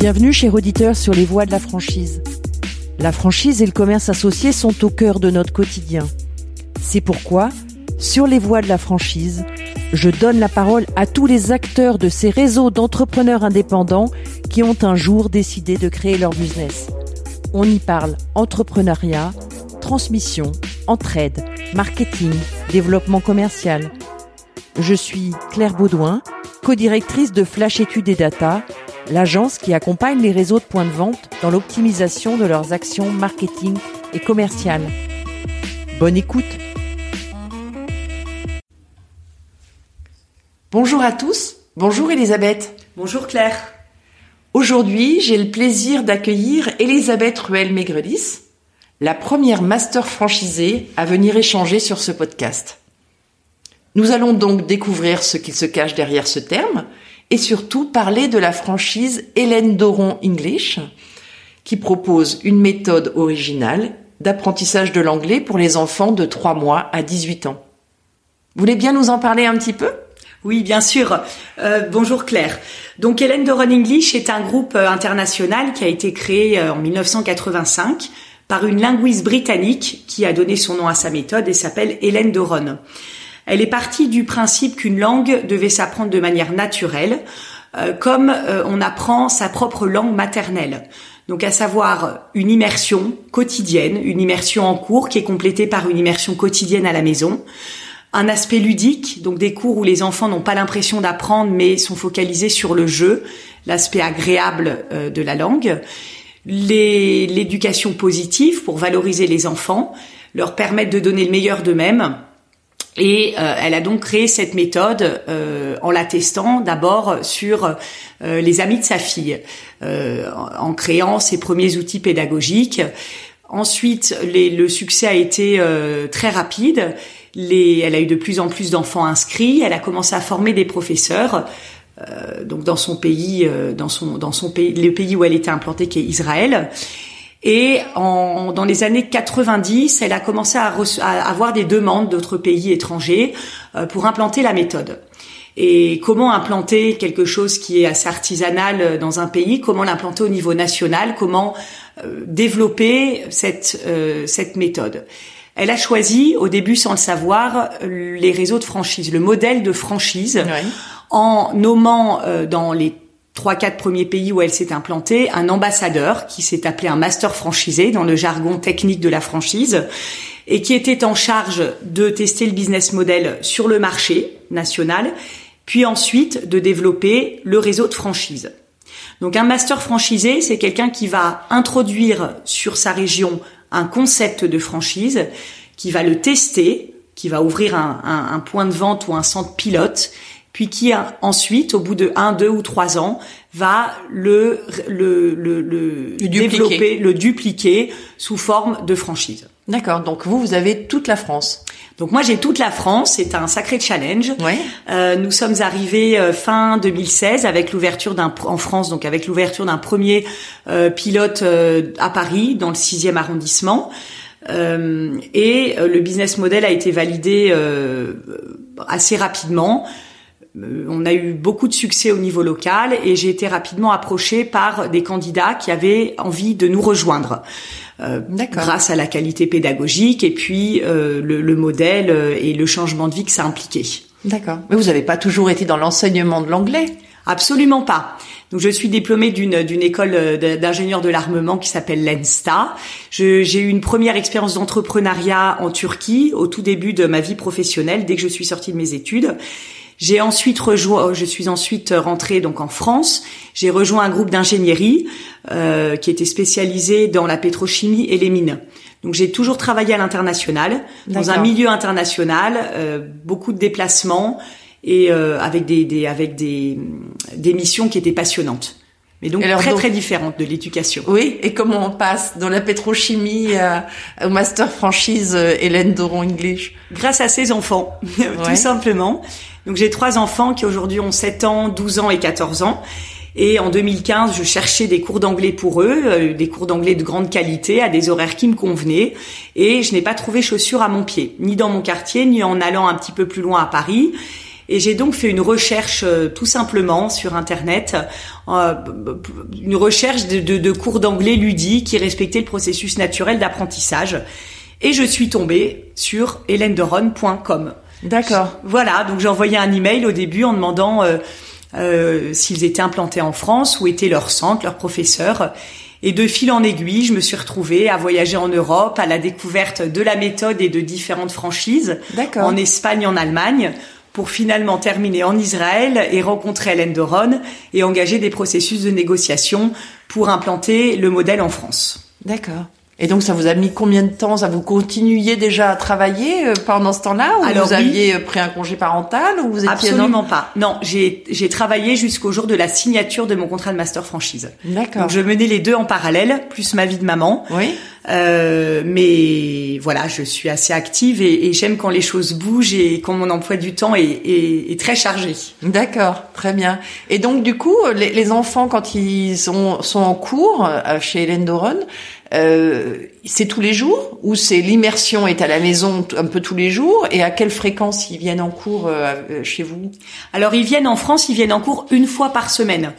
Bienvenue chez Auditeur sur les voies de la franchise. La franchise et le commerce associé sont au cœur de notre quotidien. C'est pourquoi, sur les voies de la franchise, je donne la parole à tous les acteurs de ces réseaux d'entrepreneurs indépendants qui ont un jour décidé de créer leur business. On y parle entrepreneuriat, transmission, entraide, marketing, développement commercial. Je suis Claire Baudouin, co-directrice de Flash Études et Data, l'agence qui accompagne les réseaux de points de vente dans l'optimisation de leurs actions marketing et commerciales. Bonne écoute Bonjour à tous, bonjour Elisabeth. Bonjour Claire. Aujourd'hui, j'ai le plaisir d'accueillir Elisabeth Ruel-Maigrelis, la première master franchisée à venir échanger sur ce podcast. Nous allons donc découvrir ce qu'il se cache derrière ce terme et surtout parler de la franchise Hélène Doron English qui propose une méthode originale d'apprentissage de l'anglais pour les enfants de 3 mois à 18 ans. Vous voulez bien nous en parler un petit peu? Oui, bien sûr. Euh, bonjour Claire. Donc Hélène Doron English est un groupe euh, international qui a été créé euh, en 1985 par une linguiste britannique qui a donné son nom à sa méthode et s'appelle Hélène Doron. Elle est partie du principe qu'une langue devait s'apprendre de manière naturelle, euh, comme euh, on apprend sa propre langue maternelle. Donc à savoir une immersion quotidienne, une immersion en cours qui est complétée par une immersion quotidienne à la maison, un aspect ludique, donc des cours où les enfants n'ont pas l'impression d'apprendre mais sont focalisés sur le jeu, l'aspect agréable euh, de la langue, l'éducation positive pour valoriser les enfants, leur permettre de donner le meilleur d'eux-mêmes et euh, elle a donc créé cette méthode euh, en la testant d'abord sur euh, les amis de sa fille, en créant ses premiers outils pédagogiques. Ensuite, les, le succès a été très rapide. Les, elle a eu de plus en plus d'enfants inscrits. Elle a commencé à former des professeurs. donc dans son pays, dans son dans son pays, le pays où elle était implantée, qui est Israël. Et en, dans les années 90, elle a commencé à, à avoir des demandes d'autres pays étrangers euh, pour implanter la méthode. Et comment implanter quelque chose qui est assez artisanal euh, dans un pays Comment l'implanter au niveau national Comment euh, développer cette cette méthode Elle a choisi, au début sans le savoir, les réseaux de franchise, le modèle de franchise, en nommant dans les trois quatre premiers pays où elle s'est implantée, un ambassadeur qui s'est appelé un master franchisé dans le jargon technique de la franchise et qui était en charge de tester le business model sur le marché national, puis ensuite de développer le réseau de franchise. Donc un master franchisé, c'est quelqu'un qui va introduire sur sa région un concept de franchise, qui va le tester, qui va ouvrir un, un, un point de vente ou un centre pilote puis qui ensuite, au bout de un, deux ou trois ans, va le, le, le, le, développer, le dupliquer sous forme de franchise. D'accord. Donc vous, vous avez toute la France. Donc moi j'ai toute la France, c'est un sacré challenge. Ouais. Euh, nous sommes arrivés euh, fin 2016 avec l'ouverture d'un en France, donc avec l'ouverture d'un premier euh, pilote euh, à Paris dans le sixième arrondissement. Euh, et le business model a été validé assez rapidement. Euh, on a eu beaucoup de succès au niveau local et j'ai été rapidement approchée par des candidats qui avaient envie de nous rejoindre. Euh, grâce à la qualité pédagogique et puis euh, le, modèle et le changement de vie que ça impliquait. D'accord. Mais vous n'avez pas toujours été dans l'enseignement de l'anglais? Absolument pas. Donc je suis diplômée d'une d'une école d'ingénieur de l'armement qui s'appelle l'ENSTA. J'ai eu une première expérience d'entrepreneuriat en Turquie au tout début de ma vie professionnelle dès que je suis sortie de mes études. J'ai ensuite rejoint, je suis ensuite rentrée donc en France. J'ai rejoint un groupe d'ingénierie euh, qui était spécialisé dans la pétrochimie et les mines. Donc j'ai toujours travaillé à l'international, dans un milieu international, euh, beaucoup de déplacements et avec des, des avec des des missions qui étaient passionnantes. Mais donc très très différentes de l'éducation. Oui, et comment on passe dans la pétrochimie au master franchise Hélène Doron English? Grâce à ses enfants, tout simplement. Donc j'ai trois enfants qui aujourd'hui ont 7 ans, 12 ans et 14 ans. Et en 2015, je cherchais des cours d'anglais pour eux, euh, des cours d'anglais de grande qualité, à des horaires qui me convenaient. Et je n'ai pas trouvé chaussures à mon pied, ni dans mon quartier, ni en allant un petit peu plus loin à Paris. Et j'ai donc fait une recherche euh, tout simplement sur Internet, euh, une recherche de, de, de cours d'anglais ludiques qui respectaient le processus naturel d'apprentissage. Et je suis tombée sur helenderon.com. D'accord. Voilà, donc j'ai envoyé un email au début en demandant euh, euh, s'ils étaient implantés en France, où était leur centre, leur professeur. Et de fil en aiguille, je me suis retrouvée à voyager en Europe, à la découverte de la méthode et de différentes franchises, en Espagne, en Allemagne, pour finalement terminer en Israël et rencontrer Hélène Doron et engager des processus de négociation pour implanter le modèle en France. D'accord. Et donc, ça vous a mis combien de temps? Ça vous continuiez déjà à travailler euh, pendant ce temps-là? Ou vous aviez euh, pris un congé parental ou vous étiez Absolument pas. Non, j'ai j'ai travaillé jusqu'au jour de la signature de mon contrat de master franchise. D'accord. Donc, je menais les deux en parallèle, plus ma vie de maman. Oui. Euh, mais voilà, je suis assez active et, et j'aime quand les choses bougent et quand mon emploi du temps est, est, est très chargé. D'accord, très bien. Et donc du coup, les, les enfants quand ils sont, sont en cours euh, chez Hélène Doron, euh, c'est tous les jours ou c'est l'immersion est à la maison un peu tous les jours et à quelle fréquence ils viennent en cours euh, euh, chez vous? Alors ils viennent en France, ils viennent en cours une fois par semaine.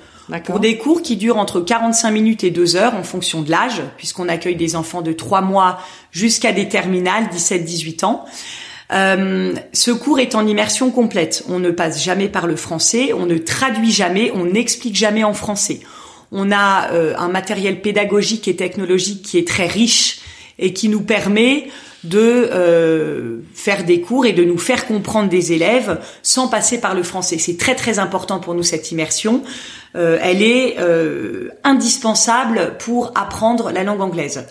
Pour des cours qui durent entre 45 minutes et 2 heures en fonction de l'âge, puisqu'on accueille des enfants de 3 mois jusqu'à des terminales, 17-18 ans. Euh, ce cours est en immersion complète. On ne passe jamais par le français, on ne traduit jamais, on n'explique jamais en français. On a euh, un matériel pédagogique et technologique qui est très riche et qui nous permet de euh, faire des cours et de nous faire comprendre des élèves sans passer par le français. C'est très très important pour nous cette immersion. Euh, elle est indispensable pour apprendre la langue anglaise.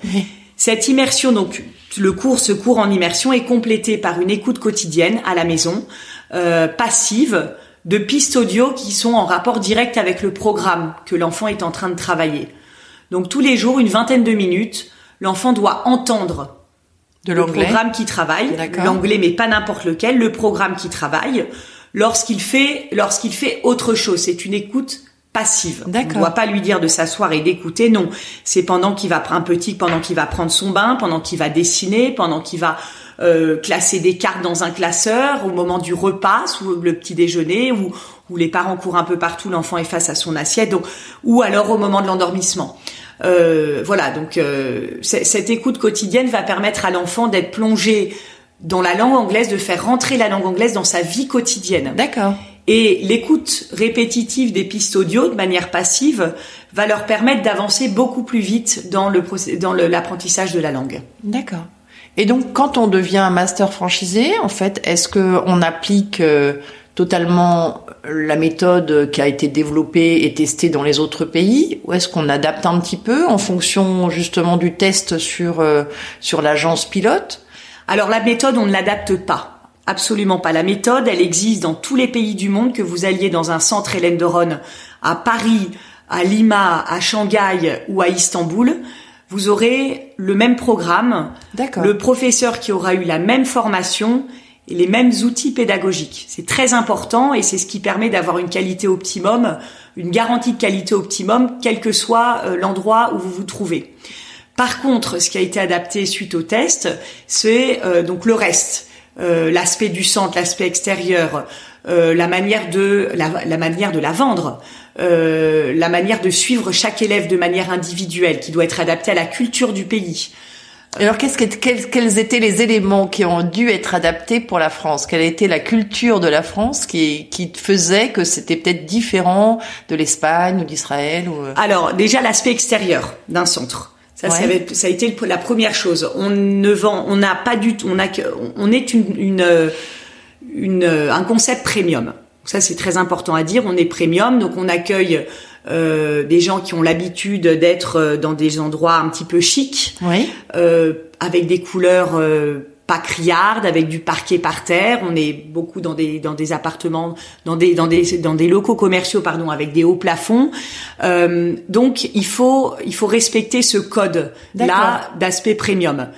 Cette immersion, donc le cours, ce cours en immersion est complété par une écoute quotidienne à la maison, passive, de pistes audio qui sont en rapport direct avec le programme que l'enfant est en train de travailler. Donc tous les jours, une vingtaine de minutes, l'enfant doit entendre de le programme qui travaille, l'anglais mais pas n'importe lequel, le programme qui travaille, lorsqu'il fait lorsqu'il fait autre chose. C'est une écoute passive. On ne doit pas lui dire de s'asseoir et d'écouter, non. C'est pendant qu'il va prendre un petit, pendant qu'il va prendre son bain, pendant qu'il va dessiner, pendant qu'il va euh, classer des cartes dans un classeur au moment du repas, sous le petit déjeuner, où, où les parents courent un peu partout, l'enfant est face à son assiette, donc, ou alors au moment de l'endormissement. Euh, voilà, donc euh, cette écoute quotidienne va permettre à l'enfant d'être plongé dans la langue anglaise, de faire rentrer la langue anglaise dans sa vie quotidienne. D'accord. Et l'écoute répétitive des pistes audio de manière passive va leur permettre d'avancer beaucoup plus vite dans le dans l'apprentissage de la langue. D'accord. Et donc, quand on devient un master franchisé, en fait, est-ce que on applique euh, totalement la méthode qui a été développée et testée dans les autres pays, ou est-ce qu'on adapte un petit peu en fonction justement du test sur euh, sur l'agence pilote? Alors la méthode, on ne l'adapte pas. Absolument pas. La méthode, elle existe dans tous les pays du monde, que vous alliez dans un centre Hélène de à Paris, à Lima, à Shanghai ou à Istanbul vous aurez le même programme, le professeur qui aura eu la même formation et les mêmes outils pédagogiques. C'est très important et c'est ce qui permet d'avoir une qualité optimum, une garantie de qualité optimum, quel que soit euh, l'endroit où vous vous trouvez. Par contre, ce qui a été adapté suite au test, c'est euh, donc le reste, euh, l'aspect du centre, l'aspect extérieur, la manière de la manière de la vendre, euh, la manière de suivre chaque élève de manière individuelle, qui doit être adaptée à la culture du pays. Alors, qu'est-ce que, quels, étaient les éléments qui ont dû être adaptés pour la France? Quelle était la culture de la France qui, qui faisait que c'était peut-être différent de l'Espagne ou d'Israël ou... Euh? Alors, déjà l'aspect extérieur d'un centre. Ça, ça, a été la première chose. On ne vend, on n'a pas du tout, on a, on est une, une, une, un concept premium. Ça, c'est très important à dire. On est premium, donc on accueille euh, des gens qui ont l'habitude d'être euh, dans des endroits un petit peu chics, oui. euh, avec des couleurs euh, pas criarde avec du parquet par terre. On est beaucoup dans des dans des appartements, dans des dans des dans des locaux commerciaux pardon avec des hauts plafonds. Euh, donc il faut il faut respecter ce code là d'aspect premium.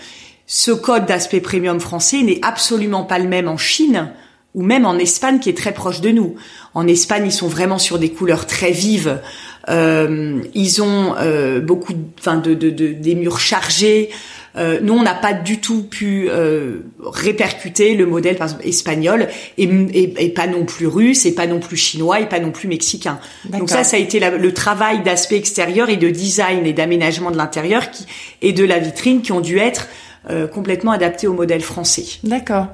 Ce code d'aspect premium français n'est absolument pas le même en Chine ou même en Espagne qui est très proche de nous. En Espagne, ils sont vraiment sur des couleurs très vives. Euh, ils ont euh, beaucoup, enfin, de, de, de, des murs chargés. Euh, nous, on n'a pas du tout pu euh, répercuter le modèle, par exemple, espagnol, et, et, et, pas non plus russe, et pas non plus chinois, et pas non plus mexicain. Donc ça, ça a été la, le travail d'aspect extérieur et de design et d'aménagement de l'intérieur qui et de la vitrine qui ont dû être euh, complètement adaptés au modèle français. D'accord.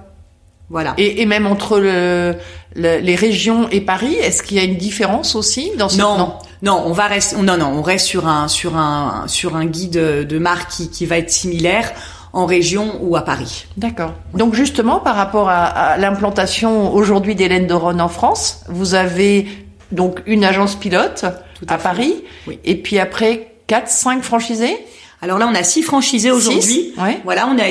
Voilà. Et, et, même entre le, le, les régions et Paris, est-ce qu'il y a une différence aussi dans ce non, non, non, on va rester, non, non, on reste sur un sur un sur un guide de marque qui, qui va être similaire en région ou à Paris. D'accord. Donc justement, par rapport à, à l'implantation aujourd'hui d'Hélène Doron en France, vous avez donc une agence pilote à, à Paris, oui. et puis après quatre, cinq franchisés? Alors là, on a six franchisés aujourd'hui. Ouais. Voilà, on a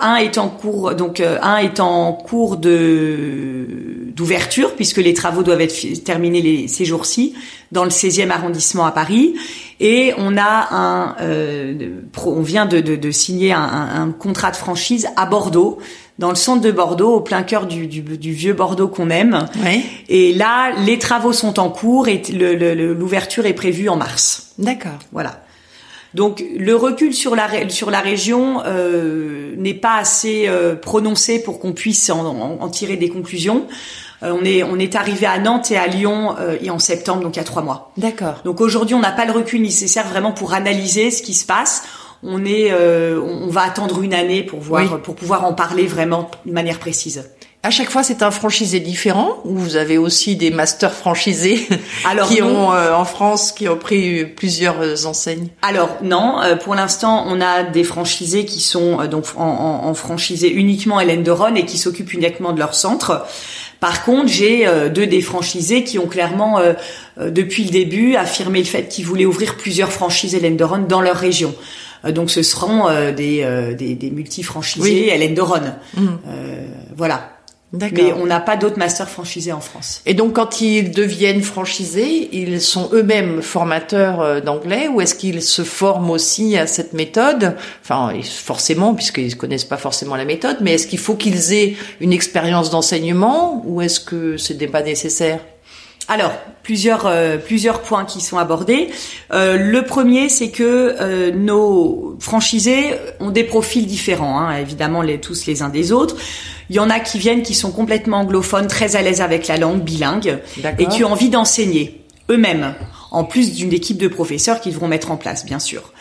un est en cours, donc euh, un est en cours de d'ouverture puisque les travaux doivent être terminés les, ces jours-ci dans le 16e arrondissement à Paris. Et on a un, euh, on vient de, de, de signer un, un, contrat de franchise à Bordeaux dans le centre de Bordeaux, au plein cœur du, du, du vieux Bordeaux qu'on aime. Ouais. Et là, les travaux sont en cours et l'ouverture est prévue en mars. D'accord. Voilà. Donc le recul sur la sur la région euh, n'est pas assez euh, prononcé pour qu'on puisse en, en, en, tirer des conclusions. Euh, on est on est arrivé à Nantes et à Lyon euh, et en septembre, donc il y a trois mois. D'accord. Donc aujourd'hui, on n'a pas le recul nécessaire vraiment pour analyser ce qui se passe. On est euh, on va attendre une année pour voir oui. pour pouvoir en parler vraiment de manière précise. À chaque fois, c'est un franchisé différent ou vous avez aussi des masters franchisés Alors, qui ont euh, en France qui ont pris plusieurs euh, enseignes Alors non, euh, pour l'instant, on a des franchisés qui sont euh, donc en, en, en, franchisé uniquement Hélène de Ron et qui s'occupent uniquement de leur centre. Par contre, j'ai euh, deux des franchisés qui ont clairement, euh, depuis le début, affirmé le fait qu'ils voulaient ouvrir plusieurs franchises Hélène de Ron dans leur région. donc, ce seront des, des, des multi-franchisés oui. Hélène de Ron. Mmh. voilà. Mais on n'a pas d'autres masters franchisés en France. Et donc, quand ils deviennent franchisés, ils sont eux-mêmes formateurs euh, d'anglais ou est-ce qu'ils se forment aussi à cette méthode? Enfin, forcément, puisqu'ils connaissent pas forcément la méthode, mais est-ce qu'il faut qu'ils aient une expérience d'enseignement ou est-ce que ce n'est pas nécessaire? Alors, plusieurs euh, plusieurs points qui sont abordés. Euh, le premier, c'est que euh, nos franchisés ont des profils différents, hein, évidemment les, tous les uns des autres. Il y en a qui viennent qui sont complètement anglophones, très à l'aise avec la langue, bilingues, et qui ont envie d'enseigner eux-mêmes, en plus d'une équipe de professeurs qu'ils devront mettre en place, bien sûr.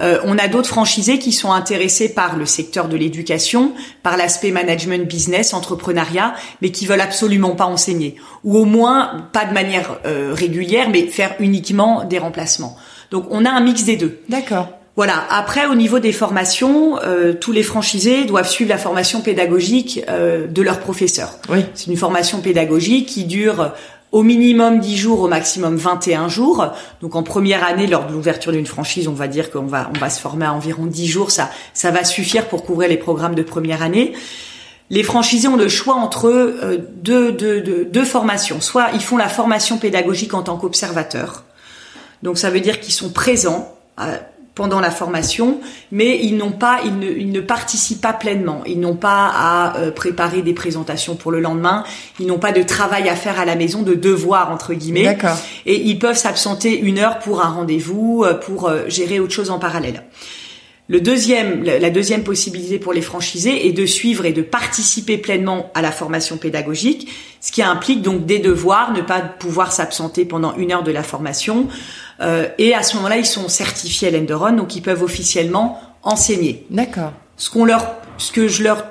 Euh, on a d'autres franchisés qui sont intéressés par le secteur de l'éducation, par l'aspect management, business, entrepreneuriat, mais qui veulent absolument pas enseigner, ou au moins pas de manière euh, régulière, mais faire uniquement des remplacements. Donc on a un mix des deux. D'accord. Voilà. Après, au niveau des formations, euh, tous les franchisés doivent suivre la formation pédagogique euh, de leur professeur. Oui. C'est une formation pédagogique qui dure au minimum 10 jours, au maximum 21 jours. Donc en première année, lors de l'ouverture d'une franchise, on va dire qu'on va on va se former à environ 10 jours. Ça ça va suffire pour couvrir les programmes de première année. Les franchisés ont le choix entre euh, deux, deux, deux, deux formations. Soit ils font la formation pédagogique en tant qu'observateurs. Donc ça veut dire qu'ils sont présents euh, pendant la formation, mais ils n'ont pas, ils ne, ils ne, participent pas pleinement. Ils n'ont pas à euh, préparer des présentations pour le lendemain. Ils n'ont pas de travail à faire à la maison, de devoir entre guillemets. D'accord. Et ils peuvent s'absenter une heure pour un rendez-vous, euh, pour euh, gérer autre chose en parallèle. Le deuxième, la deuxième possibilité pour les franchisés est de suivre et de participer pleinement à la formation pédagogique, ce qui implique donc des devoirs, ne pas pouvoir s'absenter pendant une heure de la formation. Euh, et à ce moment-là, ils sont certifiés Hélène de Ron, donc ils peuvent officiellement enseigner. D'accord. Ce qu'on leur, ce que je leur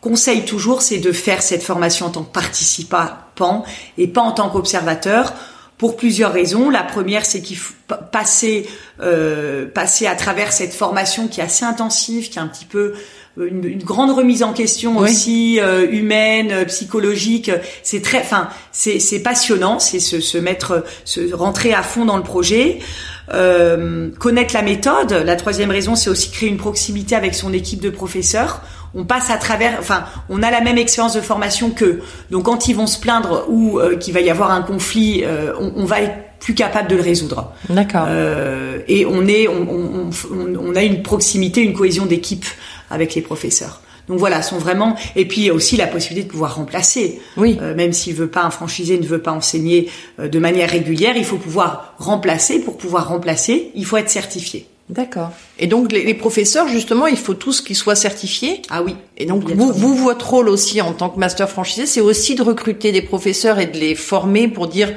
conseille toujours, c'est de faire cette formation en tant que participant et pas en tant qu'observateur pour plusieurs raisons. La première, c'est qu'il faut passer, euh, passer à travers cette formation qui est assez intensive, qui est un petit peu une, une grande remise en question oui. aussi euh, humaine, euh, psychologique. C'est très, enfin, c'est, c'est passionnant, c'est se, se, mettre, se rentrer à fond dans le projet. Euh, connaître la méthode. La troisième raison, c'est aussi créer une proximité avec son équipe de professeurs. on passe à travers, enfin, on a la même expérience de formation qu'eux. Donc quand ils vont se plaindre ou euh, qu'il va y avoir un conflit, euh, on, on, va être plus capable de le résoudre. D'accord. Euh, et on est, on, on, on, a une proximité, une cohésion d'équipe avec les professeurs. Donc voilà, sont vraiment et puis aussi la possibilité de pouvoir remplacer. Oui. Euh, même s'il veut pas un franchisé ne veut pas enseigner euh, de manière régulière, il faut pouvoir remplacer. Pour pouvoir remplacer, il faut être certifié. D'accord. Et donc les, les, professeurs, justement, il faut tous qu'ils soient certifiés? Ah oui. Et donc vous, vous, votre rôle aussi en tant que master franchisé, c'est aussi de recruter des professeurs et de les former pour dire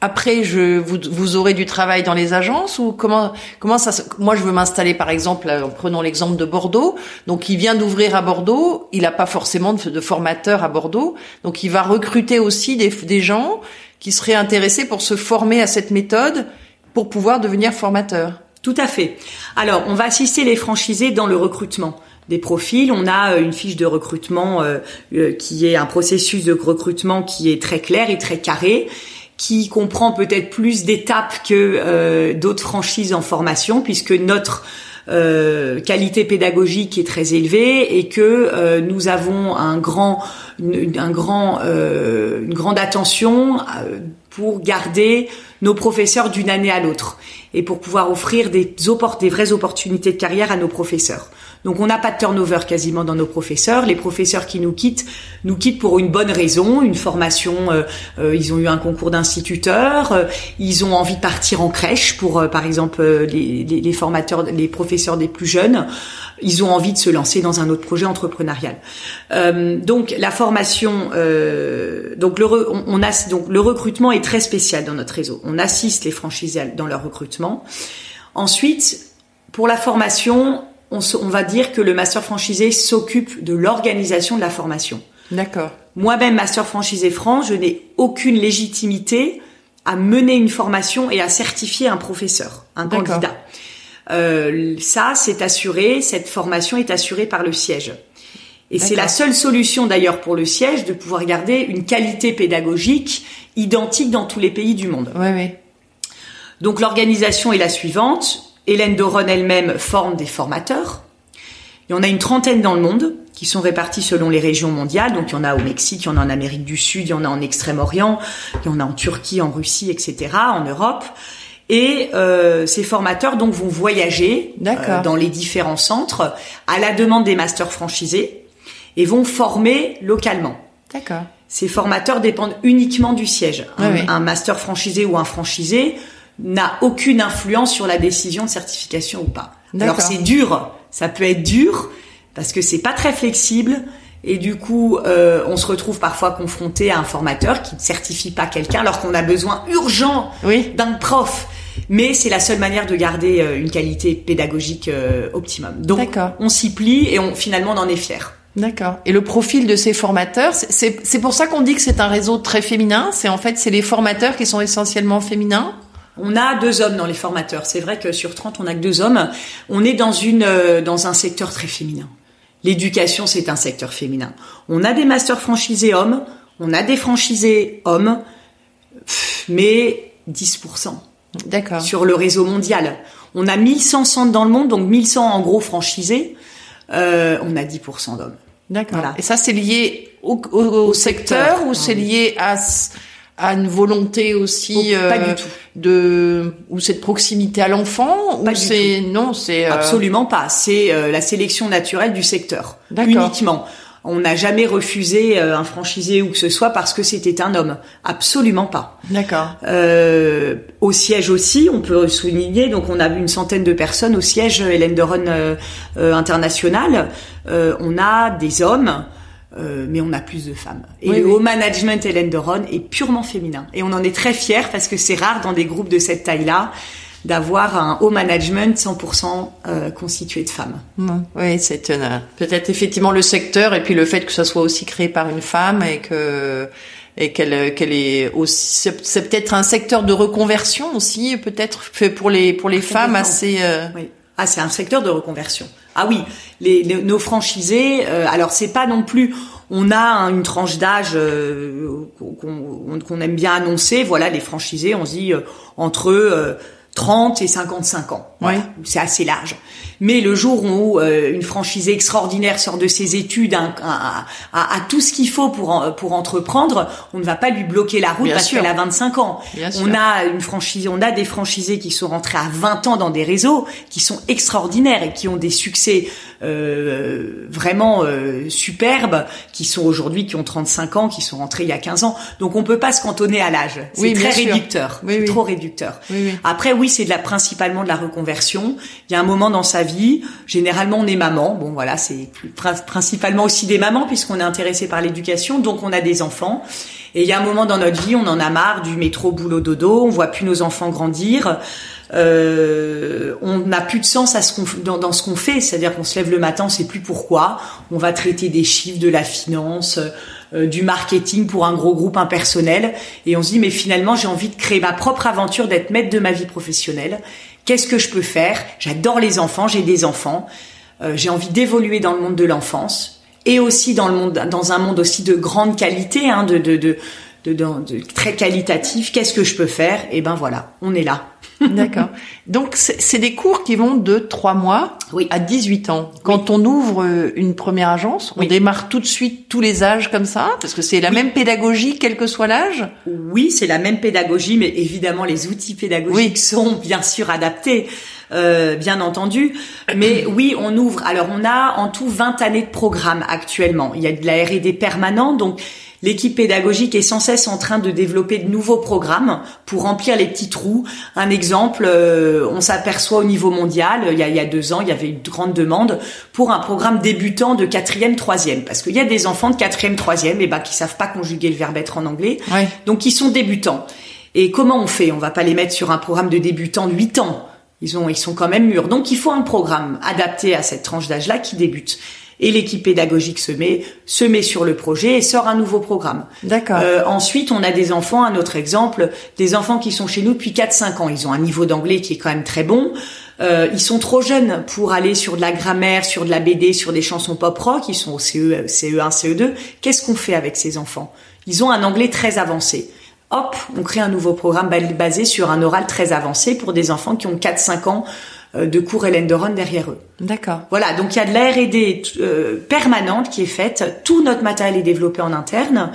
après je vous, vous aurez du travail dans les agences ou comment comment ça moi je veux m'installer par exemple en prenant l'exemple de Bordeaux. Donc il vient d'ouvrir à Bordeaux. Il n'a pas forcément de, de, formateur à Bordeaux. Donc il va recruter aussi des, des gens qui seraient intéressés pour se former à cette méthode pour pouvoir devenir formateur. Tout à fait. Alors, on va assister les franchisés dans le recrutement des profils. On a euh, une fiche de recrutement euh, euh, qui est un processus de recrutement qui est très clair et très carré qui comprend peut-être plus d'étapes que euh, d'autres franchises en formation, puisque notre euh, qualité pédagogique est très élevée et que euh, nous avons un grand, un grand, une grande attention pour garder nos professeurs d'une année à l'autre et pour pouvoir offrir des, des vraies opportunités de carrière à nos professeurs. Donc on n'a pas de turnover quasiment dans nos professeurs. Les professeurs qui nous quittent nous quittent pour une bonne raison, une formation. Euh, euh, ils ont eu un concours d'instituteur, euh, ils ont envie de partir en crèche pour, par exemple, les, les, formateurs, les professeurs des plus jeunes. Ils ont envie de se lancer dans un autre projet entrepreneurial. donc la formation, donc le on a donc le recrutement est très spécial dans notre réseau. On assiste les franchisés dans leur recrutement. Ensuite, pour la formation, on, on, va dire que le master franchisé s'occupe de l'organisation de la formation. D'accord. Moi-même, master franchisé France, je n'ai aucune légitimité à mener une formation et à certifier un professeur, un candidat. Euh, ça, c'est assuré, cette formation est assurée par le siège. Et c'est la seule solution d'ailleurs pour le siège de pouvoir garder une qualité pédagogique identique dans tous les pays du monde. Donc l'organisation est la suivante. Hélène Doron elle-même forme des formateurs. Il y en a une trentaine dans le monde qui sont répartis selon les régions mondiales. Donc il y en a au Mexique, il y en a en Amérique du Sud, il y en a en Extrême-Orient, il y en a en Turquie, en Russie, etc., en Europe. Et euh, ces formateurs donc vont voyager euh, dans les différents centres à la demande des masters franchisés et vont former localement. D'accord. Ces formateurs dépendent uniquement du siège. un master franchisé ou un franchisé n'a aucune influence sur la décision de certification ou pas. Alors c'est dur, ça peut être dur parce que c'est pas très flexible et du coup euh, on se retrouve parfois confronté à un formateur qui ne certifie pas quelqu'un alors qu'on a besoin urgent oui. d'un prof. Mais c'est la seule manière de garder euh, une qualité pédagogique euh, optimum. Donc on s'y plie et on finalement on en est fier. D'accord. Et le profil de ces formateurs, c'est pour ça qu'on dit que c'est un réseau très féminin. C'est en fait c'est les formateurs qui sont essentiellement féminins. On a deux hommes dans les formateurs. C'est vrai que sur 30, on a que deux hommes. On est dans une euh, dans un secteur très féminin. L'éducation, c'est un secteur féminin. On a des masters franchisés hommes, on a des franchisés hommes, mais 10%. D'accord. Sur le réseau mondial. On a 1100 centres dans le monde, donc 1100 en gros franchisés. Euh, on a 10% d'hommes. D'accord. Voilà. Et ça, c'est lié au, au, secteur, ou c'est lié à à une volonté aussi pas du euh, tout. de ou cette proximité à l'enfant ou c'est non c'est euh... absolument pas c'est euh, la sélection naturelle du secteur uniquement on n'a jamais refusé euh, un franchisé ou que ce soit parce que c'était un homme. Absolument pas. D'accord. Au siège aussi on peut souligner donc on a une centaine de personnes au siège Hélène de international on a des hommes euh, mais on a plus de femmes. Et le haut management Hélène de est purement féminin. Et on en est très fiers parce que c'est rare dans des groupes de cette taille-là d'avoir un haut management 100% euh, constitué de femmes. Oui, c'est euh, peut-être effectivement le secteur et puis le fait que ça soit aussi créé par une femme et que et qu'elle qu'elle est aussi c'est peut-être un secteur de reconversion aussi peut-être fait pour les pour les femmes assez euh... oui. Ah, c'est un secteur de reconversion. Ah oui, les, nos franchisés. Euh, alors c'est pas non plus. On a une tranche d'âge euh, qu'on aime bien annoncer. Voilà, les franchisés, on se dit euh, entre 30 et 55 ans. Oui. C'est assez large. Mais le jour où euh, une franchisée extraordinaire sort de ses études à, à, à, à tout ce qu'il faut pour en- pour entreprendre, on ne va pas lui bloquer la route Bien parce qu'elle a 25 ans. Bien sûr. on a une franchise, on a des franchisés qui sont rentrés à 20 ans dans des réseaux qui sont extraordinaires et qui ont des succès euh, vraiment euh, superbes, qui sont aujourd'hui qui ont 35 ans, qui sont rentrés il y a 15 ans. Donc on peut pas se cantonner à l'âge. C'est Oui, très réducteur. Oui, trop réducteur. Après, oui, c'est de la principalement de la reconversion. Il y a un moment dans sa vie. Généralement, on est maman. Bon, voilà, c'est principalement aussi des mamans puisqu'on est intéressé par l'éducation, donc on a des enfants. Et il y a un moment dans notre vie, on en a marre du métro boulot dodo. On voit plus nos enfants grandir. Euh, on n'a plus de sens dans ce qu'on fait. C'est-à-dire qu'on se lève le matin, on sait plus pourquoi. On va traiter des chiffres, de la finance, euh, du marketing pour un gros groupe impersonnel. Et on se dit, mais finalement, j'ai envie de créer ma propre aventure, d'être maître de ma vie professionnelle. Qu'est-ce que je peux faire? J'adore les enfants, j'ai des enfants. Euh, j'ai envie d'évoluer dans le monde de l'enfance et aussi dans le monde, dans un monde aussi de grande qualité, hein, de, de, de, de, très qualitatif. Qu'est-ce que je peux faire? Et ben voilà, on est là. D'accord. Donc c'est des cours qui vont de 3 mois Oui. à 18 ans. Quand on ouvre euh, une première agence, on Oui. démarre tout de suite tous les âges comme ça parce que c'est la même pédagogie quel que soit l'âge? Oui, c'est la même pédagogie, mais évidemment les outils pédagogiques sont bien sûr adaptés, euh, bien entendu. Mais oui, on ouvre. Alors on a en tout 20 années de programme actuellement. Il y a de la R&D permanente, donc l'équipe pédagogique est sans cesse en train de développer de nouveaux programmes pour remplir les petits trous. Un exemple, euh, on s'aperçoit au niveau mondial, il y, a, il y a deux ans, il y avait une grande demande pour un programme débutant de quatrième, troisième, parce qu'il y a des enfants de quatrième, troisième, et ben qui savent pas conjuguer le verbe être en anglais. Ouais. Donc ils sont débutants. Et comment on fait? On va pas les mettre sur un programme de débutants de 8 ans. Ils ont ils sont quand même mûrs. Donc il faut un programme adapté à cette tranche d'âge-là qui débute. Et l'équipe pédagogique se met se met sur le projet et sort un nouveau programme. D'accord. Euh, ensuite, on a des enfants, un autre exemple, des enfants qui sont chez nous depuis 4-5 ans. Ils ont un niveau d'anglais qui est quand même très bon. Euh, ils sont trop jeunes pour aller sur de la grammaire, sur de la BD, sur des chansons pop rock. Ils sont au CE, CE1, CE2. Qu'est-ce qu'on fait avec ces enfants? Ils ont un anglais très avancé. Hop, on crée un nouveau programme ba- basé sur un oral très avancé pour des enfants qui ont 4-5 ans de cours Hélène de Ron derrière eux. D'accord. Voilà, donc il y a de la R&D euh, permanente qui est faite. Tout notre matériel est développé en interne.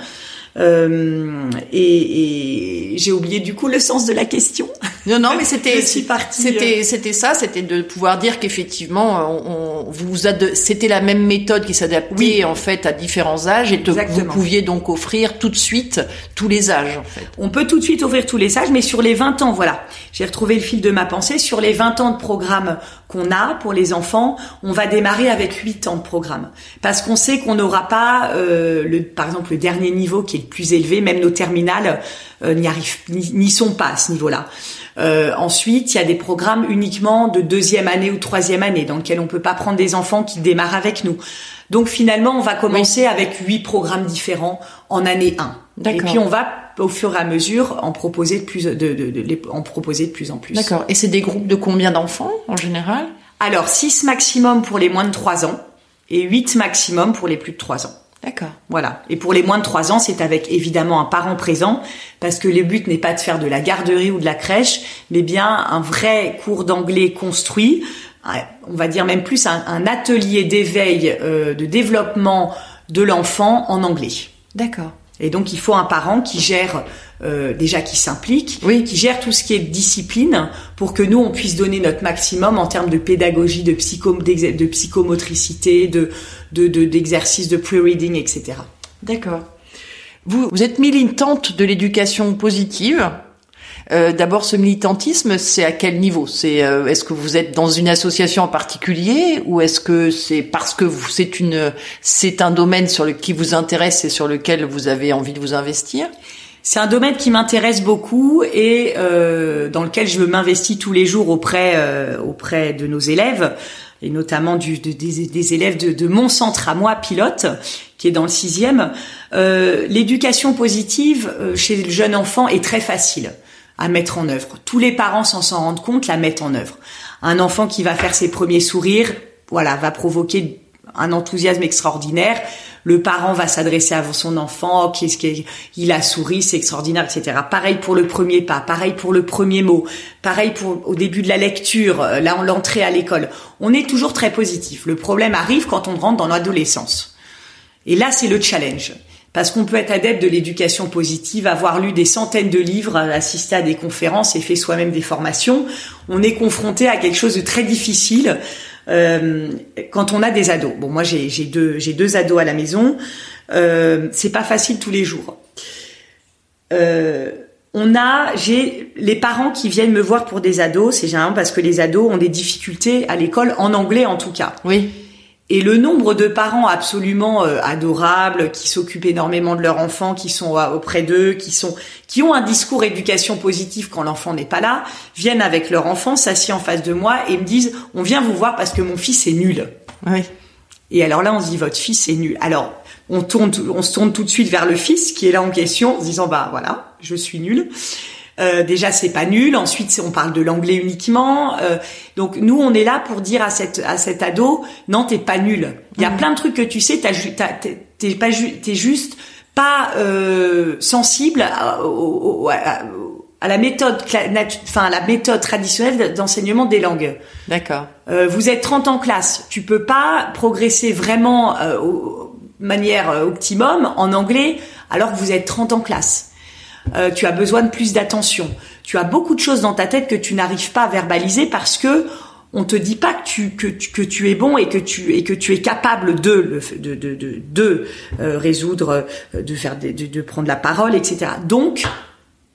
Euh, et et j'ai oublié du coup le sens de la question. Non, non, mais c'était, suis partie, c'était, c'était ça, c'était de pouvoir dire qu'effectivement, on, on vous c'était la même méthode qui s'adaptait Oui. en fait à différents âges et de- vous pouviez donc offrir tout de suite tous les âges en fait. On peut tout de suite ouvrir tous les âges, mais sur les 20 ans, voilà, j'ai retrouvé le fil de ma pensée. Sur les 20 ans de programme qu'on a pour les enfants, on va démarrer avec 8 ans de programme. Parce qu'on sait qu'on n'aura pas, euh, le, par exemple, le dernier niveau qui est plus élevé, même nos terminales euh, n'y arrivent, n'y sont pas à ce niveau-là. Euh, ensuite, il y a des programmes uniquement de deuxième année ou troisième année, dans lesquels on peut pas prendre des enfants qui démarrent avec nous. Donc finalement, on va commencer avec huit programmes différents en année 1. Et puis on va au fur et à mesure en proposer de plus de, de, de- les- en proposer de plus en plus. D'accord. Et c'est des groupes de combien d'enfants en général? Alors 6 maximum pour les moins de 3 ans et 8 maximum pour les plus de 3 ans. D'accord. Voilà. Et pour les moins de 3 ans, c'est avec évidemment un parent présent, parce que le but n'est pas de faire de la garderie ou de la crèche, mais bien un vrai cours d'anglais construit, on va dire même plus un, un atelier d'éveil, euh, de développement de l'enfant en anglais. D'accord. Et donc il faut un parent qui gère euh, déjà qui s'implique, Oui. qui gère tout ce qui est discipline pour que nous on puisse donner notre maximum en termes de pédagogie, de psycho, de psychomotricité, de de de- d'exercices de pre-reading, etc. D'accord. Vous, vous êtes militante de l'éducation positive. Euh, D'abord, ce militantisme, c'est à quel niveau? C'est euh, est-ce que vous êtes dans une association en particulier, ou est-ce que c'est parce que c'est une c'est un domaine sur le qui vous intéresse et sur lequel vous avez envie de vous investir? C'est un domaine qui m'intéresse beaucoup et euh, dans lequel je m'investis tous les jours auprès euh, auprès de nos élèves et notamment des, élèves de, mon centre à moi pilote qui est dans le sixième. Euh, L'éducation positive chez le jeune enfant est très facile à mettre en œuvre. Tous les parents sans s'en rendre compte la mettent en œuvre. Un enfant qui va faire ses premiers sourires, voilà, va provoquer un enthousiasme extraordinaire. Le parent va s'adresser à son enfant, qu'est-ce qu'il a souri, c'est extraordinaire, etc. Pareil pour le premier pas, pareil pour le premier mot, pareil pour au début de la lecture, euh, là l'entrée à l'école. On est toujours très positif. Le problème arrive quand on rentre dans l'adolescence. Et là, c'est le challenge parce qu'on peut être adepte de l'éducation positive, avoir lu des centaines de livres, assisté à des conférences et fait soi-même des formations. On est confronté à quelque chose de très difficile euh, quand on a des ados. Bon, moi j'ai deux j'ai deux ados à la maison. Euh, c'est pas facile tous les jours. Euh, on a, j'ai les parents qui viennent me voir pour des ados, c'est généralement parce que les ados ont des difficultés à l'école en anglais en tout cas. Oui. Et le nombre de parents absolument euh, adorables, qui s'occupent énormément de leur enfant, qui sont euh, auprès d'eux, qui sont, qui ont un discours éducation positive quand l'enfant n'est pas là, viennent avec leur enfant, s'assiedent en face de moi et me disent "On vient vous voir parce que mon fils est nul." Oui. Et alors là, on se dit "Votre fils est nul." Alors on tourne, on se tourne tout de suite vers le fils qui est là en question, en se disant "Bah voilà, je suis nul." Euh, déjà c'est pas nul. Ensuite on parle de l'anglais uniquement. Euh, donc nous on est là pour dire à cette à cet ado non t'es pas nul. Il y a mmh. plein de trucs que tu sais t'as t'es pas t'es juste pas euh, sensible à, à, la méthode enfin la méthode traditionnelle d'enseignement des langues. D'accord. Euh, vous êtes 30 en classe, tu peux pas progresser vraiment euh, de manière optimum en anglais alors que vous êtes 30 en classe. Euh, tu as besoin de plus d'attention. Tu as beaucoup de choses dans ta tête que tu n'arrives pas à verbaliser parce que on te dit pas que tu que que tu es bon et que tu et que tu es capable de de de de, de euh, résoudre, euh, de faire de, de prendre la parole, etc. Donc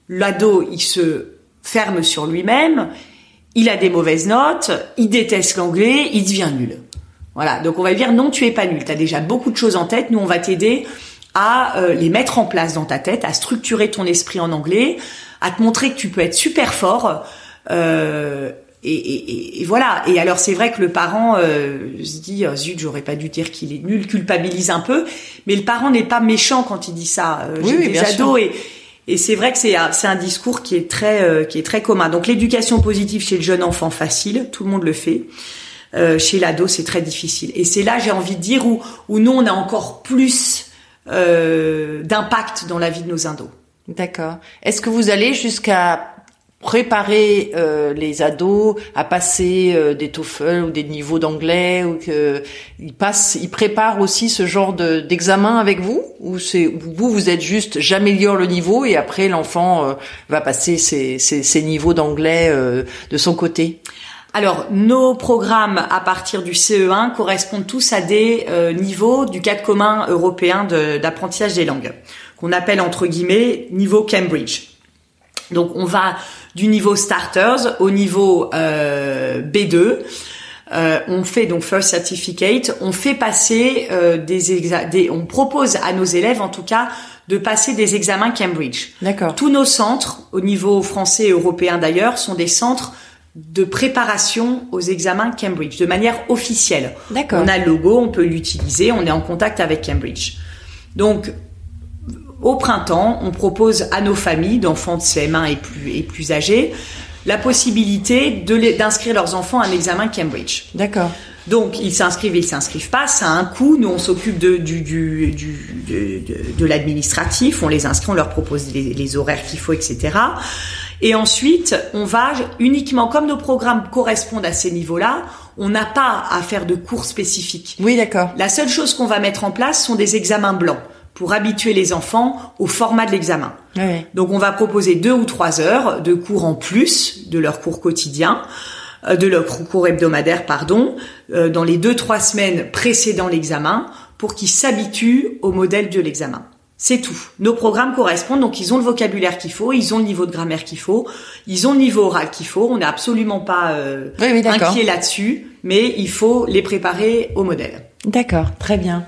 l'ado il se ferme sur lui-même, il a des mauvaises notes, il déteste l'anglais, il devient nul. Voilà, donc on va lui dire non, tu es pas nul. Tu as déjà beaucoup de choses en tête, nous on va t'aider à euh, les mettre en place dans ta tête, à structurer ton esprit en anglais, à te montrer que tu peux être super fort. Euh, et, et, et, voilà. Et alors c'est vrai que le parent euh, se dit oh, zut, j'aurais pas dû dire qu'il est nul, culpabilise un peu. Mais le parent n'est pas méchant quand il dit ça. Euh, oui, des ados et et c'est vrai que c'est c'est un discours qui est très euh, qui est très commun. Donc l'éducation positive chez le jeune enfant facile, tout le monde le fait. Euh, chez l'ado, c'est très difficile. Et c'est là, j'ai envie de dire où où nous on a encore plus euh, d'impact dans la vie de nos indos. D'accord. Est-ce que vous allez jusqu'à préparer euh, les ados à passer euh, des TOEFL ou des niveaux d'anglais ou que ils passent, ils préparent aussi ce genre de, d'examen avec vous ou c'est vous vous êtes juste j'améliore le niveau et après l'enfant euh, va passer ses, ses, ses niveaux d'anglais euh, de son côté? Alors, nos programmes à partir du CE1 correspondent tous à des euh, niveaux du cadre commun européen d'apprentissage des langues, qu'on appelle entre guillemets niveau Cambridge. Donc, on va du niveau starters au niveau euh, B2. Euh, on fait donc first certificate, on fait passer des, des, on propose à nos élèves en tout cas de passer des examens Cambridge. D'accord. Tous nos centres, au niveau français et européen d'ailleurs, sont des centres de préparation aux examens Cambridge de manière officielle. D'accord. On a le logo, on peut l'utiliser, on est en contact avec Cambridge. Donc, au printemps, on propose à nos familles d'enfants de CM1 et plus, et plus âgés la possibilité d'inscrire leurs enfants à un examen Cambridge. D'accord. Donc ils s'inscrivent, ils s'inscrivent pas, ça a un coût. Nous on s'occupe de, du, du, du, de, de l'administratif, on les inscrit, on leur propose les, les horaires qu'il faut, etc. Et ensuite, on va uniquement, comme nos programmes correspondent à ces niveaux-là, on n'a pas à faire de cours spécifiques. Oui, d'accord. La seule chose qu'on va mettre en place sont des examens blancs pour habituer les enfants au format de l'examen. Oui. Donc on va proposer deux ou trois heures de cours en plus de leur cours quotidien, euh, de leur cours hebdomadaire, pardon, euh, dans les deux trois semaines précédant l'examen, pour qu'ils s'habituent au modèle de l'examen. C'est tout. Nos programmes correspondent, donc ils ont le vocabulaire qu'il faut, ils ont le niveau de grammaire qu'il faut, ils ont le niveau oral qu'il faut. On n'est absolument pas euh, inquiet là-dessus, mais il faut les préparer au modèle. D'accord, très bien.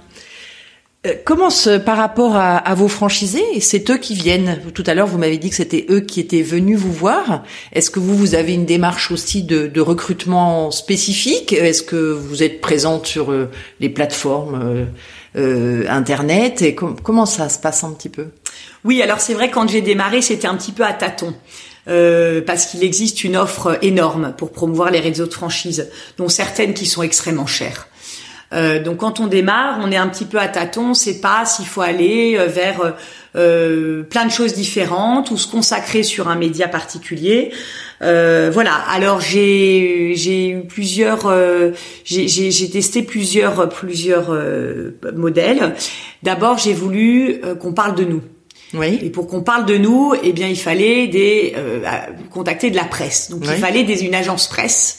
Euh, comment par rapport à, à, vos franchisés, c'est eux qui viennent. Tout à l'heure, vous m'avez dit que c'était eux qui étaient venus vous voir. Est-ce que vous, vous avez une démarche aussi de, de recrutement spécifique? Est-ce que vous êtes présente sur euh, les plateformes euh, internet et comment ça se passe un petit peu? Oui, alors c'est vrai quand j'ai démarré, c'était un petit peu à tâtons. Euh, parce qu'il existe une offre énorme pour promouvoir les réseaux de franchise, dont certaines qui sont extrêmement chères. Euh, donc quand on démarre, on est un petit peu à tâtons, on sait pas s'il faut aller vers plein de choses différentes ou se consacrer sur un média particulier. Euh, voilà. Alors j'ai j'ai eu plusieurs euh, j'ai j'ai testé plusieurs plusieurs euh, modèles. D'abord j'ai voulu qu'on parle de nous. Oui. Et pour qu'on parle de nous, eh bien il fallait des contacter de la presse. Donc il fallait des une agence presse.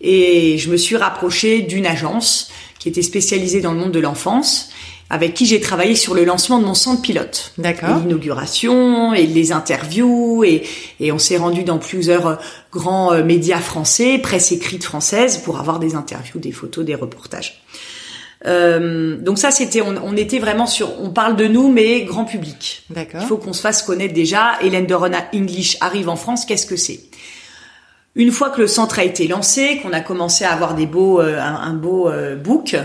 Et je me suis rapprochée d'une agence qui était spécialisée dans le monde de l'enfance avec qui j'ai travaillé sur le lancement de mon centre pilote. D'accord. L'inauguration et les interviews et, et on s'est rendu dans plusieurs euh, grands euh, médias français, presse écrite française, pour avoir des interviews, des photos, des reportages. Euh, donc ça, c'était, on, on, était vraiment sur, on parle de nous, mais grand public. D'accord. Il faut qu'on se fasse connaître déjà. Hélène de Rona English arrive en France. Qu'est-ce que c'est? Une fois que le centre a été lancé, qu'on a commencé à avoir des beaux, un, un, beau book, euh,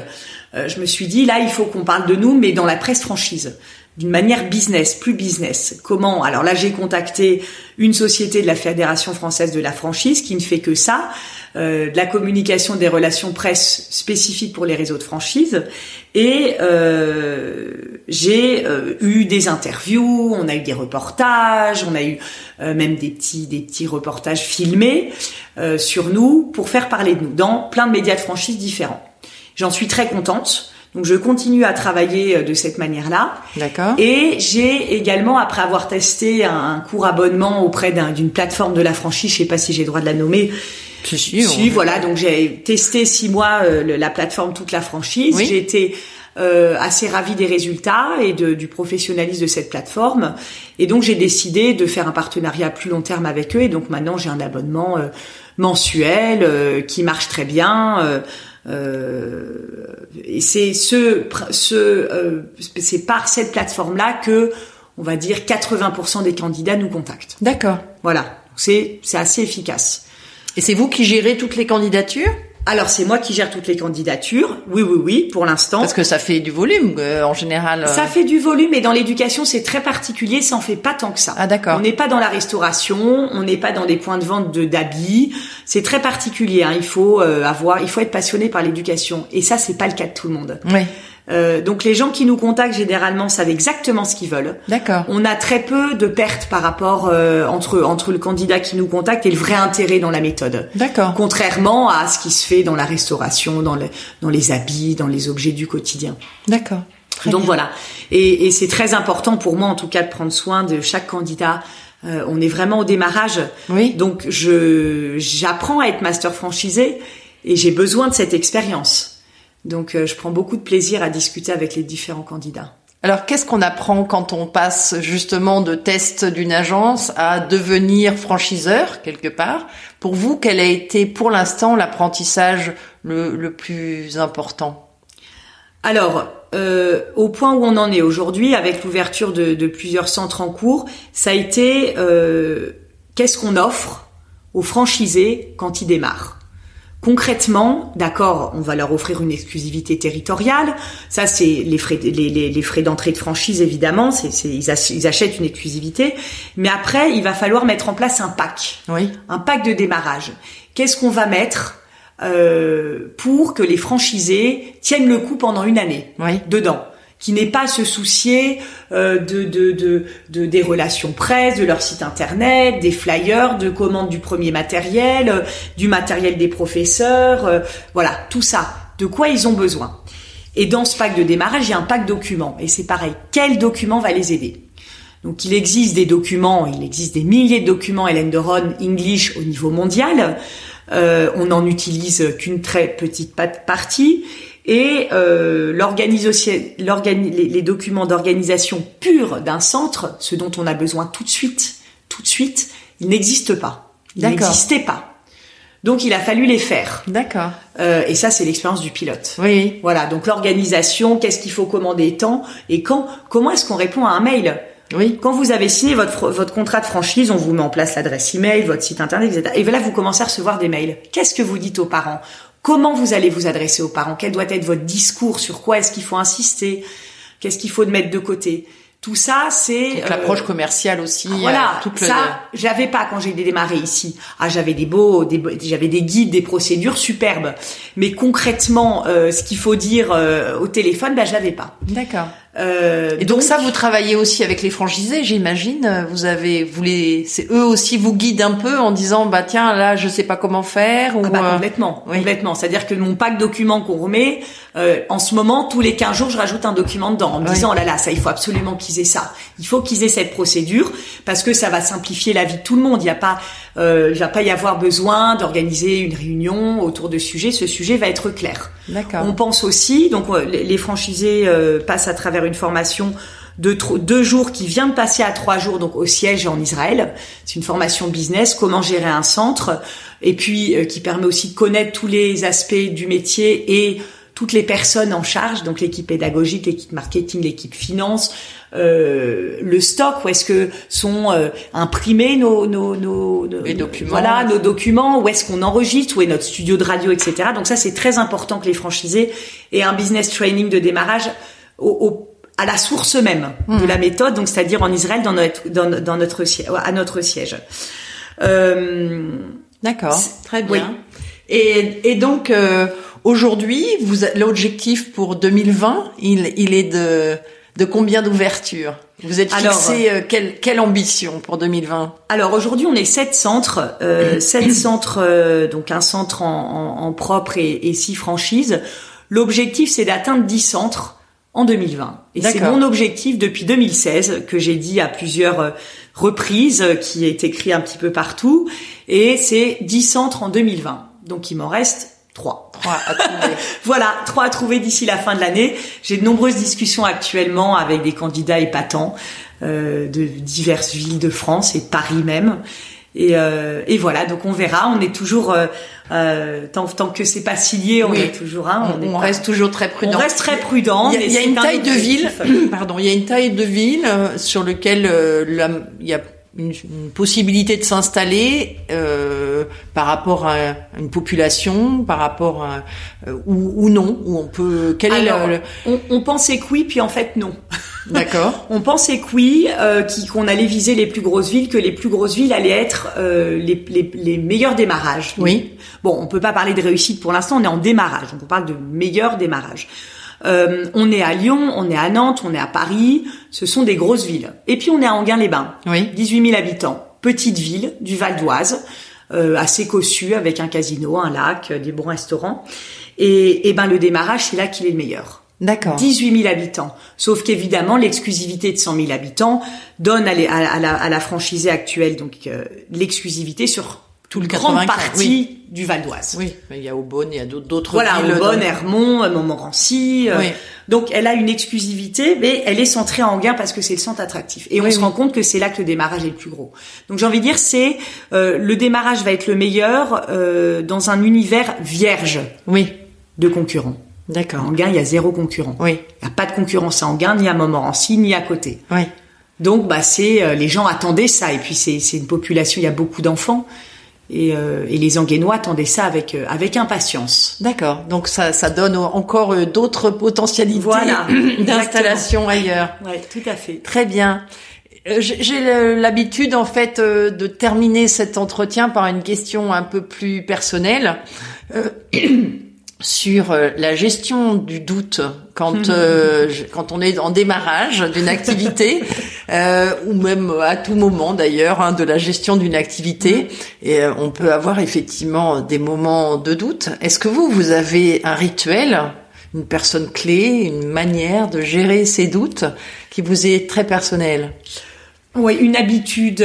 je me suis dit là il faut qu'on parle de nous mais dans la presse franchise d'une manière business, plus business. Comment? Alors là, j'ai contacté une société de la Fédération française de la franchise qui ne fait que ça, euh, de la communication des relations presse spécifiques pour les réseaux de franchise. Et euh, j'ai euh, eu des interviews, on a eu des reportages, on a eu euh, même des petits des petits reportages filmés sur nous pour faire parler de nous dans plein de médias de franchise différents. J'en suis très contente. Donc je continue à travailler euh, de cette manière-là. D'accord. Et j'ai également, après avoir testé un, court abonnement auprès d'une plateforme de la franchise, je sais pas si j'ai le droit de la nommer. Si, si, si voilà. Donc j'ai testé six mois euh, la plateforme toute la franchise. J'ai été euh, assez ravie des résultats et de, du professionnalisme de cette plateforme. Et donc j'ai décidé de faire un partenariat à plus long terme avec eux. Et donc maintenant j'ai un abonnement mensuel qui marche très bien. Euh, et c'est ce, ce euh, c'est par cette plateforme-là que, on va dire, 80% des candidats nous contactent. D'accord. Voilà. C'est c'est assez efficace. Et c'est vous qui gérez toutes les candidatures? Alors c'est moi qui gère toutes les candidatures. Oui, oui, oui, pour l'instant. Parce que ça fait du volume euh, en général. Ça fait du volume, et dans l'éducation c'est très particulier. Ça en fait pas tant que ça. Ah d'accord. On n'est pas dans la restauration, on n'est pas dans des points de vente de d'habits. C'est très particulier. Hein. Il faut euh, avoir, il faut être passionné par l'éducation, et ça c'est pas le cas de tout le monde. Oui. Euh, donc les gens qui nous contactent généralement savent exactement ce qu'ils veulent. D'accord. On a très peu de pertes par rapport euh, entre entre le candidat qui nous contacte et le vrai intérêt dans la méthode. D'accord. Contrairement à ce qui se fait dans la restauration, dans, le, dans les habits, dans les objets du quotidien. D'accord. Donc voilà. Et, et c'est très important pour moi en tout cas de prendre soin de chaque candidat. Euh, on est vraiment au démarrage. Oui. Donc je j'apprends à être master franchisé et j'ai besoin de cette expérience. Donc euh, je prends beaucoup de plaisir à discuter avec les différents candidats. Alors qu'est-ce qu'on apprend quand on passe justement de test d'une agence à devenir franchiseur quelque part? Pour vous, quel a été pour l'instant l'apprentissage le, le, plus important? Alors, euh, au point où on en est aujourd'hui, avec l'ouverture de, de, plusieurs centres en cours, ça a été euh, qu'est-ce qu'on offre aux franchisés quand ils démarrent? Concrètement, d'accord, on va leur offrir une exclusivité territoriale. Ça, c'est les frais, les, frais d'entrée de franchise, évidemment. C'est, ils, achètent une exclusivité. Mais après, il va falloir mettre en place un pack. Oui. Un pack de démarrage. Qu'est-ce qu'on va mettre euh, pour que les franchisés tiennent le coup pendant une année oui. dedans? Qui n'est pas se soucier euh, de, de, de, de, des relations presse, de leur site internet, des flyers, de commande du premier matériel, euh, du matériel des professeurs, euh, voilà, tout ça. De quoi ils ont besoin. Et dans ce pack de démarrage, il y a un pack documents. Et c'est pareil, quel document va les aider? Donc il existe des documents, il existe des milliers de documents Hélène de Ron English au niveau mondial. Euh, on n'en utilise qu'une très petite partie. Et euh, les, les documents d'organisation pure d'un centre, ce dont on a besoin tout de suite, tout de suite, ils n'existent pas. Ils n'existaient pas. Donc il a fallu les faire. D'accord. Euh, et ça c'est l'expérience du pilote. Oui. Voilà. Donc l'organisation, qu'est-ce qu'il faut commander tant et quand, comment est-ce qu'on répond à un mail? Oui. Quand vous avez signé votre votre contrat de franchise, on vous met en place l'adresse email, votre site internet, etc. Et là vous commencez à recevoir des mails. Qu'est-ce que vous dites aux parents? Comment vous allez vous adresser aux parents? Quel doit être votre discours? Sur quoi est-ce qu'il faut insister? Qu'est-ce qu'il faut de mettre de côté? Tout ça, c'est l'approche commerciale aussi. Ah, voilà, euh, toute le- ça, j'avais pas quand j'ai démarré ici. Ah, j'avais des beaux, des, j'avais des guides, des procédures superbes. Mais concrètement, euh, ce qu'il faut dire euh, au téléphone, bah, je l'avais pas. D'accord. Euh, Et donc, ça, vous travaillez aussi avec les franchisés, j'imagine. Vous avez, vous les, c'est eux aussi vous guident un peu en disant, bah tiens, là, je sais pas comment faire. Ou, Ah bah, euh, complètement, oui. complètement. C'est-à-dire que mon pack document qu'on remet, euh, en ce moment, tous les 15 jours, je rajoute un document dedans en me Oui. disant, oh là là, ça, il faut absolument qu'ils aient ça. Il faut qu'ils aient cette procédure parce que ça va simplifier la vie de tout le monde. Il n'y a pas, euh, il va pas y avoir besoin d'organiser une réunion autour de sujets. Ce sujet va être clair. D'accord. On pense aussi, donc euh, les franchisés euh, passent à travers une formation de deux jours qui vient de passer à trois jours donc au siège en Israël. C'est une formation business, comment gérer un centre, et puis euh, qui permet aussi de connaître tous les aspects du métier et toutes les personnes en charge, donc l'équipe pédagogique, l'équipe marketing, l'équipe finance, euh, le stock, où est-ce que sont euh, imprimés nos, nos, nos, nos- Les documents. voilà, nos documents, où est-ce qu'on enregistre, où est notre studio de radio, etc. Donc ça, c'est très important que les franchisés aient un business training de démarrage au, au- à la source même de la méthode, donc c'est-à-dire en Israël, dans notre, dans, dans notre siège, à notre siège. Euh, D'accord. Très oui. Et, et donc euh, aujourd'hui, vous l'objectif pour 2020, il, il est de de combien d'ouvertures? Vous êtes Alors, fixé euh, quelle quelle ambition pour 2020 Alors aujourd'hui, on est sept centres, euh, sept centres, euh, donc un centre en, en- en propre et, et six franchises. L'objectif, c'est d'atteindre 10 centres en 2020. Et c'est mon objectif depuis 2016 que j'ai dit à plusieurs euh, reprises, euh, qui est écrit un petit peu partout. Et c'est 10 centres en 2020. Donc il m'en reste trois. Trois à trouver. Voilà, trois à trouver d'ici la fin de l'année. J'ai de nombreuses discussions actuellement avec des candidats épatants euh, de diverses villes de France et de Paris même. Et, euh, et voilà, donc on verra. On est toujours euh, euh, tant, tant que c'est pas signé, on Oui. est toujours un. on, est on pas- reste toujours très prudent. on reste très prudent. Il y a, y une un taille de ville, pardon, il y a une taille de ville euh, sur lequel euh, il y a une, une possibilité de s'installer euh, par rapport à une population, par rapport à euh, ou, ou non, où on peut. Quel Alors, est le, le- on, on pensait que oui, puis en fait non. D'accord. On pensait que oui, euh, qu'on allait viser les plus grosses villes, que les plus grosses villes allaient être euh, les, les, les meilleurs démarrages. Oui. Bon, on peut pas parler de réussite pour l'instant, on est en démarrage, donc on parle de meilleurs démarrages. Euh, on est à Lyon, on est à Nantes, on est à Paris, ce sont des grosses villes. Et puis on est à Anguin-les-Bains, Oui. 18 000 habitants, petite ville du Val d'Oise, euh, assez cossue avec un casino, un lac, euh, des bons restaurants. Et, et ben le démarrage, c'est là qu'il est le meilleur. D'accord. 18 000 habitants. Sauf qu'évidemment, l'exclusivité de 100 000 habitants donne à, les- à- à la, à la franchisée actuelle donc euh, l'exclusivité sur Tout le grande 95, partie oui. du Val d'Oise. Oui, il y a Aubonne, il y a d'autres- Voilà. Aubonne, dans- Hermont, euh, Montmorency. euh, Oui. Donc, elle a une exclusivité, mais elle est centrée à Anguin parce que c'est le centre attractif. Et on se rend compte que c'est là que le démarrage est le plus gros. Donc, j'ai envie de dire, c'est euh, le démarrage va être le meilleur euh, dans un univers vierge Oui. de concurrents. D'accord. Anguin, il y a zéro concurrent. Oui. Il n'y a pas de concurrence à Anguin, ni à Montmorency, ni à côté. Oui. Donc, bah, c'est euh, les gens attendaient ça. Et puis, c'est c'est une population, il y a beaucoup d'enfants. Et, euh, et les Anguénois attendaient ça avec euh, avec impatience. D'accord. Donc ça, ça donne encore euh, d'autres potentialités Voilà. d'installation ailleurs. Ouais, tout à fait. Très bien. Euh, J'ai l'habitude en fait euh, de terminer cet entretien par une question un peu plus personnelle sur euh, la gestion du doute quand euh, je- quand on est en démarrage d'une activité euh, ou même à tout moment d'ailleurs hein, de la gestion d'une activité et euh, on peut avoir effectivement des moments de doute. Est-ce que vous vous avez un rituel une personne clé, une manière de gérer ses doutes qui vous est très personnelle? Oui, une habitude.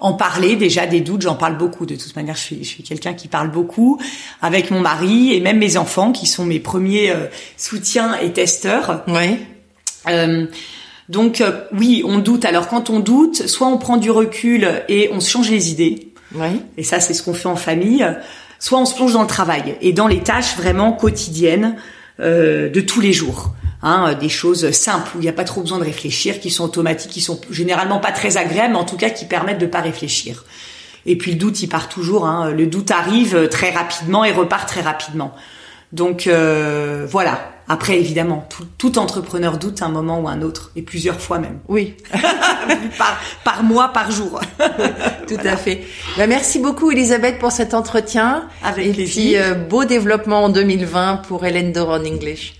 En parler déjà des doutes, j'en parle beaucoup. De toute manière, je suis, je suis quelqu'un qui parle beaucoup avec mon mari et même mes enfants qui sont mes premiers euh, soutiens et testeurs. Oui. Euh, donc euh, oui, on doute. Alors quand on doute, soit on prend du recul et on se change les idées. Oui. Et ça, c'est ce qu'on fait en famille. Soit on se plonge dans le travail et dans les tâches vraiment quotidiennes euh, de tous les jours. Hein, des choses simples où il n'y a pas trop besoin de réfléchir, qui sont automatiques, qui sont généralement pas très agréables, mais en tout cas qui permettent de pas réfléchir. Et puis le doute, il part toujours. Hein. Le doute arrive très rapidement et repart très rapidement. Donc euh, voilà, Après, évidemment, tout, tout, entrepreneur doute un moment ou un autre, et plusieurs fois même. Oui. par, par mois, par jour. tout à fait. Bah, merci beaucoup, Elisabeth, pour cet entretien. Avec et plaisir. puis, euh, beau développement en 2020 pour Hélène Doron English.